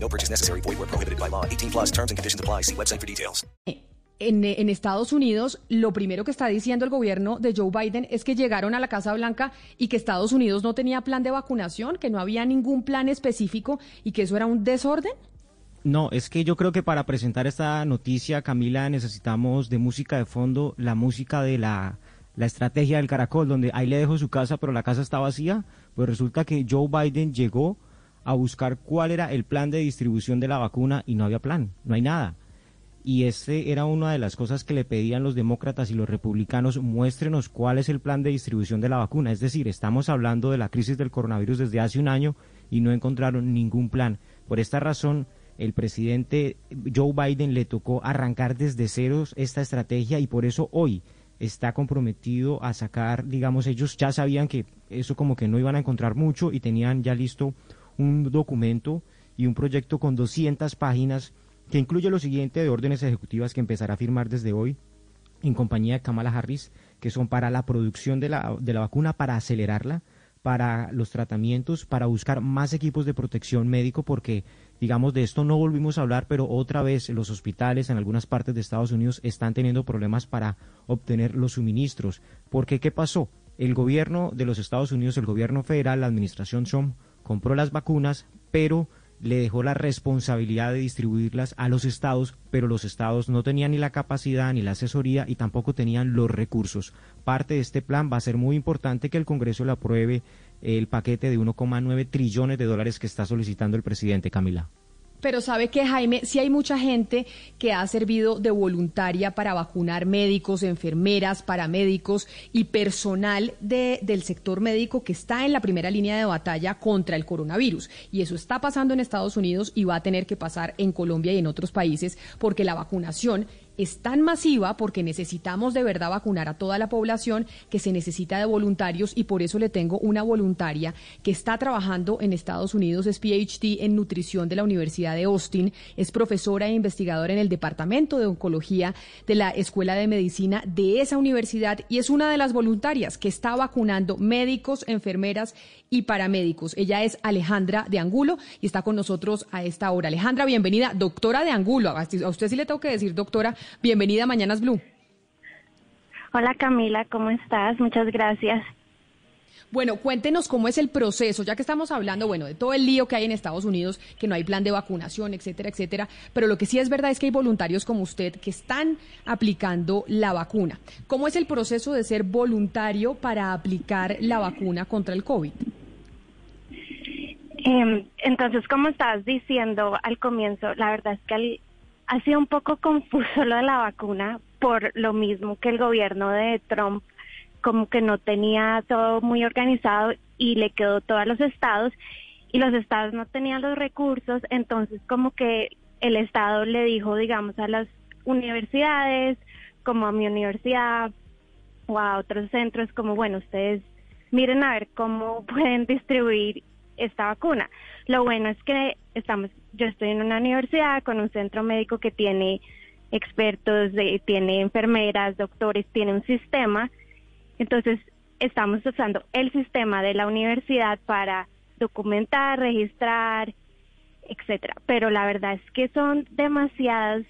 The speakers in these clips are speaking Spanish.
No purchase necessary. Void where prohibited by law. 18 plus terms and conditions apply. See website for details. En, en, Estados Unidos, lo primero que está diciendo el gobierno de Joe Biden es que llegaron a la Casa Blanca y que Estados Unidos no tenía plan de vacunación, que no había ningún plan específico y que eso era un desorden. No, es que yo creo que para presentar esta noticia, Camila, necesitamos de música de fondo, la música de la, la estrategia del caracol, donde ahí le dejo su casa, pero la casa está vacía. Pues resulta que Joe Biden llegó a buscar cuál era el plan de distribución de la vacuna y no había plan, no hay nada. Y este era una de las cosas que le pedían los demócratas y los republicanos, muéstrenos cuál es el plan de distribución de la vacuna. Es decir, estamos hablando de la crisis del coronavirus desde hace un año y no encontraron ningún plan. Por esta razón, el presidente Joe Biden le tocó arrancar desde ceros esta estrategia y por eso hoy está comprometido a sacar, digamos, ellos ya sabían que eso como que no iban a encontrar mucho y tenían ya listo un documento y un proyecto con 200 páginas que incluye lo siguiente de órdenes ejecutivas que empezará a firmar desde hoy en compañía de Kamala Harris, que son para la producción de la, de la vacuna, para acelerarla, para los tratamientos, para buscar más equipos de protección médico, porque digamos de esto no volvimos a hablar, pero otra vez los hospitales en algunas partes de Estados Unidos están teniendo problemas para obtener los suministros. Porque ¿qué pasó? El gobierno de los Estados Unidos, el gobierno federal, la administración Trump, compró las vacunas, pero le dejó la responsabilidad de distribuirlas a los estados, pero los estados no tenían ni la capacidad ni la asesoría y tampoco tenían los recursos. Parte de este plan va a ser muy importante que el Congreso le apruebe el paquete de 1,9 trillones de dólares que está solicitando el presidente Camila. Pero sabe que, Jaime, si hay mucha gente que ha servido de voluntaria para vacunar médicos, enfermeras, paramédicos y personal de, del sector médico que está en la primera línea de batalla contra el coronavirus. Y eso está pasando en Estados Unidos y va a tener que pasar en Colombia y en otros países porque la vacunación es tan masiva porque necesitamos de verdad vacunar a toda la población que se necesita de voluntarios y por eso le tengo una voluntaria que está trabajando en Estados Unidos, es PhD en nutrición de la Universidad de Austin, es profesora e investigadora en el Departamento de Oncología de la Escuela de Medicina de esa universidad y es una de las voluntarias que está vacunando médicos, enfermeras y paramédicos. Ella es Alejandra de Angulo y está con nosotros a esta hora. Alejandra, bienvenida, doctora de Angulo. A usted sí le tengo que decir, doctora, bienvenida a Mañanas Blue. Hola Camila, ¿cómo estás? Muchas gracias. Bueno, cuéntenos cómo es el proceso, ya que estamos hablando, bueno, de todo el lío que hay en Estados Unidos, que no hay plan de vacunación, etcétera, etcétera, pero lo que sí es verdad es que hay voluntarios como usted que están aplicando la vacuna. ¿Cómo es el proceso de ser voluntario para aplicar la vacuna contra el COVID? Em, entonces, como estabas diciendo al comienzo, la verdad es que ha sido un poco confuso lo de la vacuna por lo mismo que el gobierno de Trump como que no tenía todo muy organizado y le quedó todo a los estados y los estados no tenían los recursos, entonces como que el estado le dijo, digamos, a las universidades, como a mi universidad o a otros centros, como bueno, ustedes miren a ver cómo pueden distribuir esta vacuna. Lo bueno es que estamos, yo estoy en una universidad con un centro médico que tiene expertos, tiene enfermeras, doctores, tiene un sistema entonces, estamos usando el sistema de la universidad para documentar, registrar, etcétera. Pero la verdad es que son demasiados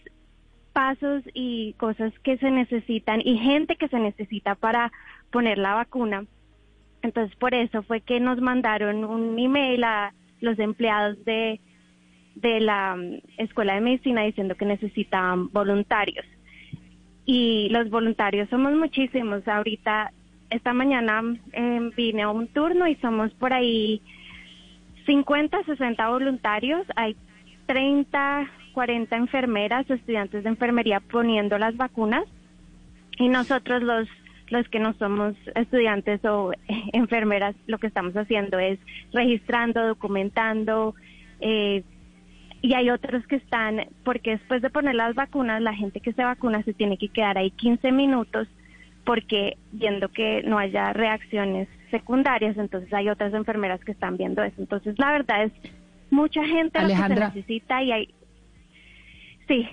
pasos y cosas que se necesitan y gente que se necesita para poner la vacuna. Entonces, por eso fue que nos mandaron un email a los empleados de, de la mm, Escuela de Medicina diciendo que necesitaban voluntarios. Y los voluntarios somos muchísimos. Ahorita esta mañana em, vine a un turno y somos por ahí 50, 60 voluntarios. Hay 30, 40 enfermeras, estudiantes de enfermería poniendo las vacunas. Y nosotros los los que no somos estudiantes o enfermeras, lo que estamos haciendo es registrando, documentando, eh, y hay otros que están, porque después de poner las vacunas, la gente que se vacuna se tiene que quedar ahí 15 minutos porque viendo que no haya reacciones secundarias, entonces hay otras enfermeras que están viendo eso. Entonces, la verdad es mucha gente lo que se necesita y hay... Sí,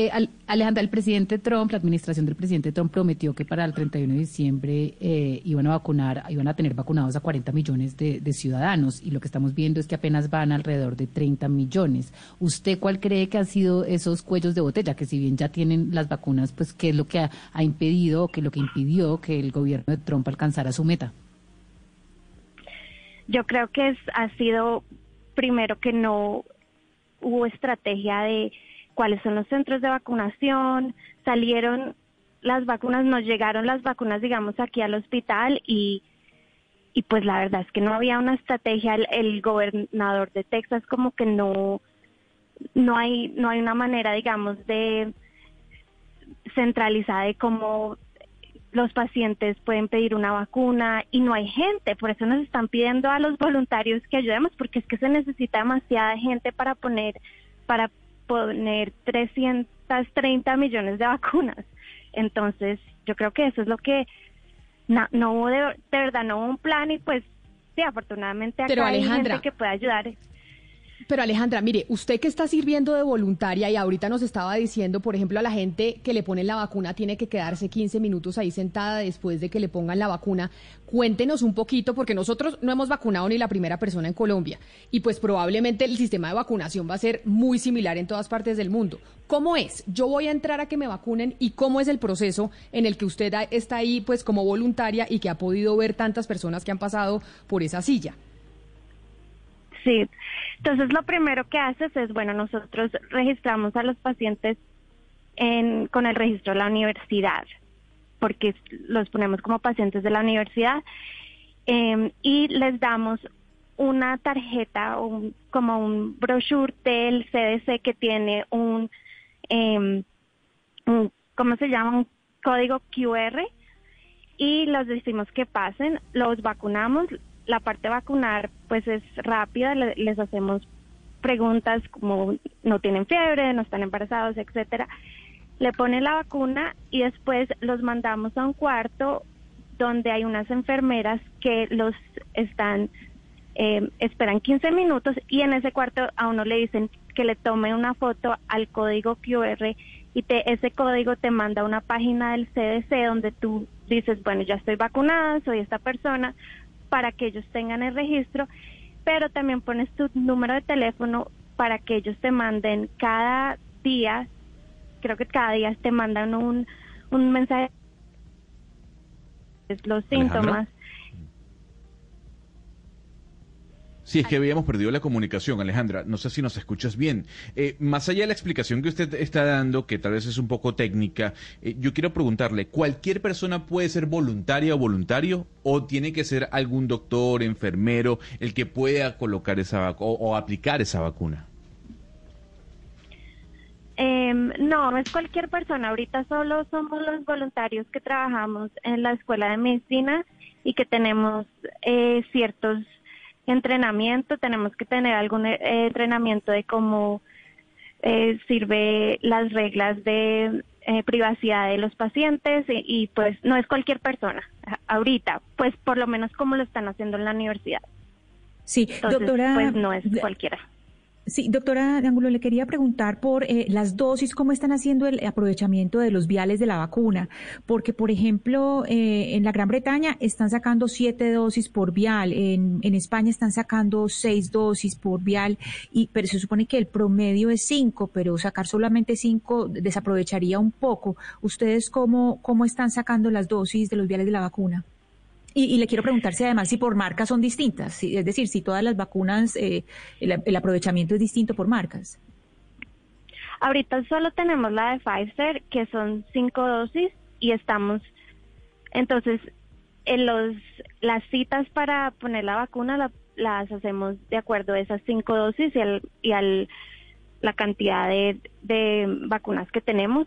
eh, Alejandra, el presidente Trump, la administración del presidente Trump prometió que para el 31 de diciembre eh, iban a vacunar, iban a tener vacunados a 40 millones de, ciudadanos y lo que estamos viendo es que apenas van alrededor de 30 millones. ¿Usted cuál cree que han sido esos cuellos de botella? Que si bien ya tienen las vacunas, pues ¿qué es lo que ha, impedido, qué es lo que impidió que el gobierno de Trump alcanzara su meta? Yo creo que es, ha sido primero que no hubo estrategia de cuáles son los centros de vacunación, salieron las vacunas, nos llegaron las vacunas, digamos, aquí al hospital y, y pues la verdad es que no había una estrategia, el, gobernador de Texas como que no, no hay, no hay una manera, digamos, de centralizada de cómo los pacientes pueden pedir una vacuna y no hay gente, por eso nos están pidiendo a los voluntarios que ayudemos, porque es que se necesita demasiada gente para poner, para poner 330 millones de vacunas. Entonces, yo creo que eso es lo que no, hubo de, verdad, no hubo un plan y pues sí, afortunadamente acá hay gente que puede ayudar. Pero Alejandra, mire, usted que está sirviendo de voluntaria y ahorita nos estaba diciendo, por ejemplo, a la gente que le ponen la vacuna tiene que quedarse 15 minutos ahí sentada después de que le pongan la vacuna. Cuéntenos un poquito, porque nosotros no hemos vacunado ni la primera persona en Colombia y pues probablemente el sistema de vacunación va a ser muy similar en todas partes del mundo. ¿Cómo es? Yo voy a entrar a que me vacunen y cómo es el proceso en el que usted está ahí pues como voluntaria y que ha podido ver tantas personas que han pasado por esa silla. Sí, entonces, lo primero que haces es, bueno, nosotros registramos a los pacientes en, con el registro de la universidad, porque los ponemos como pacientes de la universidad, em, y les damos una tarjeta, un, como un brochure del CDC que tiene un, eh, un, ¿cómo se llama? Un código QR y los decimos que pasen, los vacunamos, la parte vacunar pues es rápida, les hacemos preguntas como no tienen fiebre, no están embarazados, etcétera. Le ponen la vacuna y después los mandamos a un cuarto donde hay unas enfermeras que los están eh, esperan 15 minutos y en ese cuarto a uno le dicen que le tome una foto al código QR y te, ese código te manda a una página del CDC donde tú dices, bueno, ya estoy vacunada, soy esta persona, para que ellos tengan el registro, pero también pones tu número de teléfono para que ellos te manden cada día, creo que cada día te mandan un, un mensaje. Los síntomas Sí, es que habíamos perdido la comunicación, Alejandra. No sé si nos escuchas bien. Eh, más allá de la explicación que usted está dando, que tal vez es un poco técnica, eh, yo quiero preguntarle, ¿cualquier persona puede ser voluntaria o voluntario? ¿O tiene que ser algún doctor, enfermero, el que pueda colocar esa o, o aplicar esa vacuna? Em, no es cualquier persona. Ahorita solo somos los voluntarios que trabajamos en la escuela de medicina y que tenemos eh, ciertos entrenamiento, tenemos que tener algún eh, entrenamiento de cómo eh, sirve las reglas de eh, privacidad de los pacientes y, pues no es cualquier persona ahorita, pues por lo menos como lo están haciendo en la universidad. Sí, doctora. Pues no es cualquiera. Sí, doctora de Ángulo, le quería preguntar por eh, las dosis, cómo están haciendo el aprovechamiento de los viales de la vacuna, porque, por ejemplo, eh, en la Gran Bretaña están sacando siete dosis por vial, en, en, España están sacando seis dosis por vial, y, pero se supone que el promedio es cinco, pero sacar solamente cinco desaprovecharía un poco. ¿Ustedes cómo, cómo están sacando las dosis de los viales de la vacuna? Y, le quiero preguntar si además si por marcas son distintas, es decir, si todas las vacunas, eh, el, aprovechamiento es distinto por marcas. Ahorita solo tenemos la de Pfizer, que son cinco dosis, y estamos, entonces, en los, las citas para poner la vacuna las hacemos de acuerdo a esas cinco dosis y al, y al la cantidad de, de vacunas que tenemos.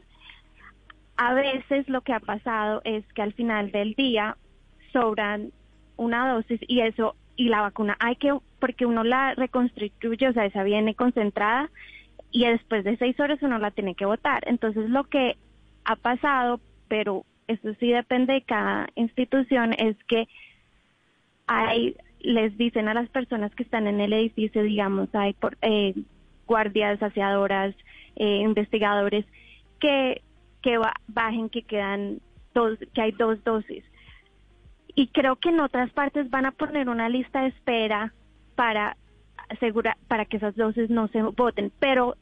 A veces lo que ha pasado es que al final del día sobran una dosis y eso y la vacuna hay que porque uno la reconstruye, o sea, esa viene concentrada y después de seis horas uno la tiene que votar. Entonces lo que ha pasado, pero eso sí depende de cada institución, es que hay, les dicen a las personas que están en el edificio, digamos, hay por, eh, guardias, saciadoras, eh, investigadores, que, que bajen, que quedan dos, que hay dos dosis. Y creo que en otras partes van a poner una lista de espera para asegurar, para que esas dosis no se voten, pero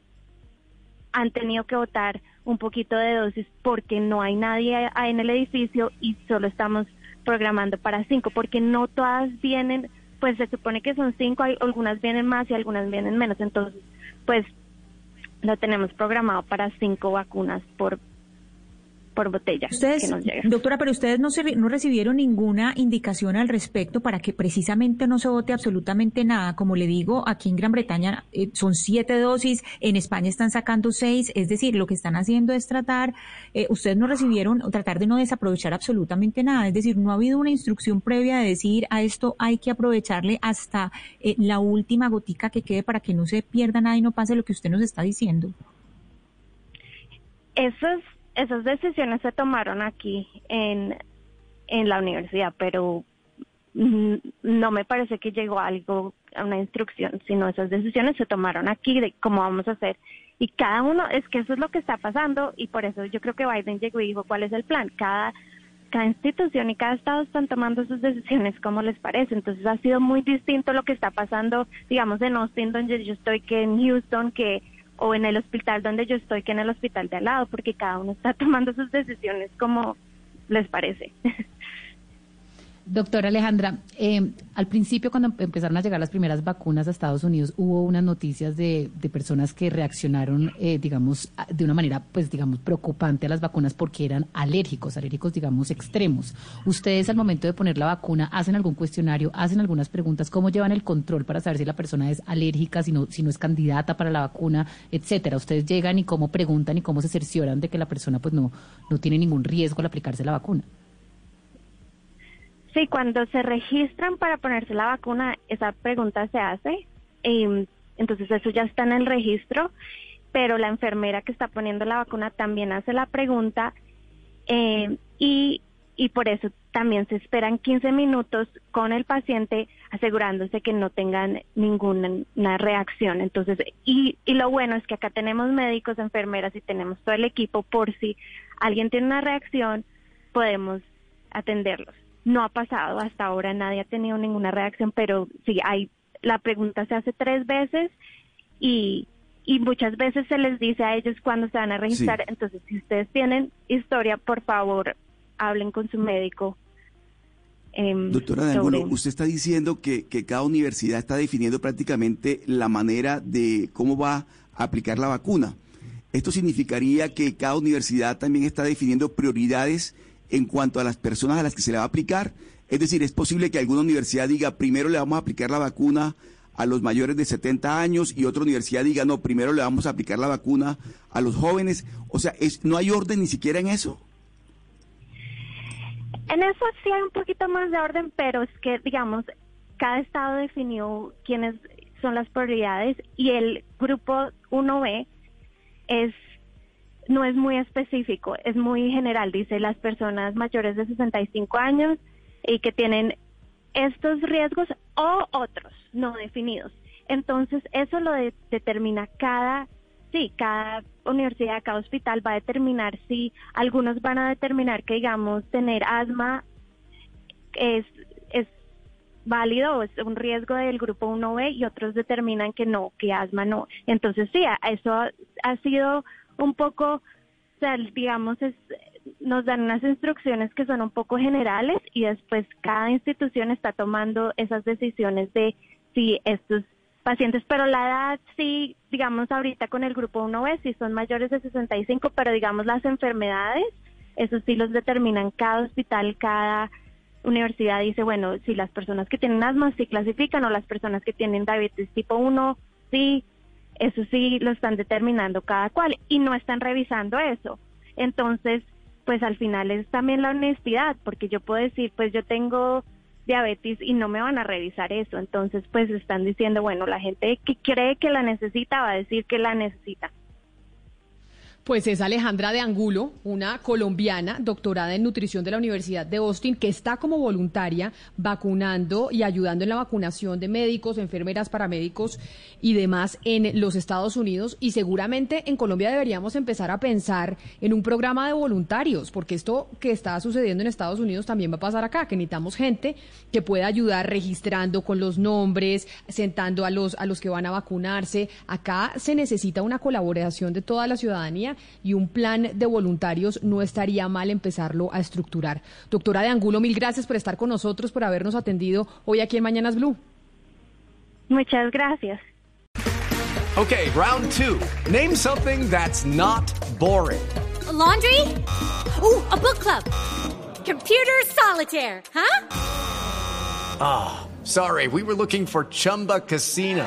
han tenido que votar un poquito de dosis porque no hay nadie en el edificio y solo estamos programando para cinco, porque no todas vienen, pues se supone que son cinco, hay, algunas vienen más y algunas vienen menos, entonces pues lo tenemos programado para cinco vacunas por por botella ustedes, Doctora, pero ustedes no, se, no recibieron ninguna indicación al respecto para que precisamente no se vote absolutamente nada. Como le digo, aquí en Gran Bretaña eh, son siete dosis, en España están sacando seis, es decir, lo que están haciendo es tratar, eh, ustedes no recibieron, tratar de no desaprovechar absolutamente nada, es decir, no ha habido una instrucción previa de decir a esto hay que aprovecharle hasta eh, la última gotica que quede para que no se pierda nada y no pase lo que usted nos está diciendo. Eso es esas decisiones se tomaron aquí en, en la universidad, pero mm, no me parece que llegó algo a una instrucción, sino esas decisiones se tomaron aquí de cómo vamos a hacer. Y cada uno, es que eso es lo que está pasando y por eso yo creo que Biden llegó y dijo cuál es el plan. Cada, cada institución y cada estado están tomando sus decisiones como les parece. Entonces ha sido muy distinto lo que está pasando, digamos, en Austin, donde yo estoy, que en Houston, que o en el hospital donde yo estoy que en el hospital de al lado, porque cada uno está tomando sus decisiones como les parece. Doctora Alejandra, eh, al principio cuando empezaron a llegar las primeras vacunas a Estados Unidos hubo unas noticias de, personas que reaccionaron, eh, digamos, de una manera, pues, digamos, preocupante a las vacunas porque eran alérgicos, alérgicos, digamos, extremos. Ustedes al momento de poner la vacuna hacen algún cuestionario, hacen algunas preguntas, ¿cómo llevan el control para saber si la persona es alérgica, si no, si no es candidata para la vacuna, etcétera? Ustedes llegan y cómo preguntan y cómo se cercioran de que la persona, pues, no, no tiene ningún riesgo al aplicarse la vacuna. Sí, cuando se registran para ponerse la vacuna, esa pregunta se hace. y entonces eso ya está en el registro, pero la enfermera que está poniendo la vacuna también hace la pregunta eh, y, y por eso también se esperan 15 minutos con el paciente asegurándose que no tengan ninguna reacción. Entonces, y, y lo bueno es que acá tenemos médicos, enfermeras y tenemos todo el equipo por si alguien tiene una reacción, podemos atenderlos. No ha pasado hasta ahora, nadie ha tenido ninguna reacción, pero sí hay, la pregunta se hace tres veces y, y muchas veces se les dice a ellos cuándo se van a registrar. Entonces, si ustedes tienen historia, por favor, hablen con su médico. Em, Doctora de usted está diciendo que, que cada universidad está definiendo prácticamente la manera de cómo va a aplicar la vacuna. Esto significaría que cada universidad también está definiendo prioridades en cuanto a las personas a las que se le va a aplicar. Es decir, es posible que alguna universidad diga, primero le vamos a aplicar la vacuna a los mayores de 70 años y otra universidad diga, no, primero le vamos a aplicar la vacuna a los jóvenes. O sea, es, ¿no hay orden ni siquiera en eso? En eso sí hay un poquito más de orden, pero es que, digamos, cada estado definió quiénes son las prioridades y el grupo 1B es no es muy específico, es muy general, dice las personas mayores de 65 años y que tienen estos riesgos o otros no definidos. Entonces, eso lo determina cada, sí, cada universidad, cada hospital va a determinar si algunos van a determinar que, digamos, tener asma es, es válido, es un riesgo del grupo 1B y otros determinan que no, que asma no. Entonces, sí, eso ha sido un poco, o digamos, es, nos dan unas instrucciones que son un poco generales y después cada institución está tomando esas decisiones de si estos pacientes, pero la edad sí, digamos, ahorita con el grupo 1B, si son mayores de 65, pero digamos las enfermedades, eso sí los determinan cada hospital, cada universidad dice, bueno, si las personas que tienen asma sí clasifican o las personas que tienen diabetes tipo 1 sí, eso sí lo están determinando cada cual y no están revisando eso. Entonces, pues al final es también la honestidad, porque yo puedo decir, pues yo tengo, diabetes y no me van a revisar eso. Entonces, pues están diciendo, bueno, la gente que cree que la necesita va a decir que la necesita. Pues es Alejandra de Angulo, una colombiana doctorada en nutrición de la Universidad de Austin, que está como voluntaria vacunando y ayudando en la vacunación de médicos, enfermeras, paramédicos y demás en los Estados Unidos. Y seguramente en Colombia deberíamos empezar a pensar en un programa de voluntarios, porque esto que está sucediendo en Estados Unidos también va a pasar acá, que necesitamos gente que pueda ayudar registrando con los nombres, sentando a los, a los que van a vacunarse. Acá se necesita una colaboración de toda la ciudadanía y un plan de voluntarios no estaría mal empezarlo a estructurar. Doctora de Angulo, mil gracias por estar con nosotros, por habernos atendido hoy aquí en Mañanas Blue. Muchas gracias. Okay, round two. Name something that's not boring. laundry? Ooh, a book club. Computer solitaire, huh? Ah, sorry, we were looking for Chumba Casino.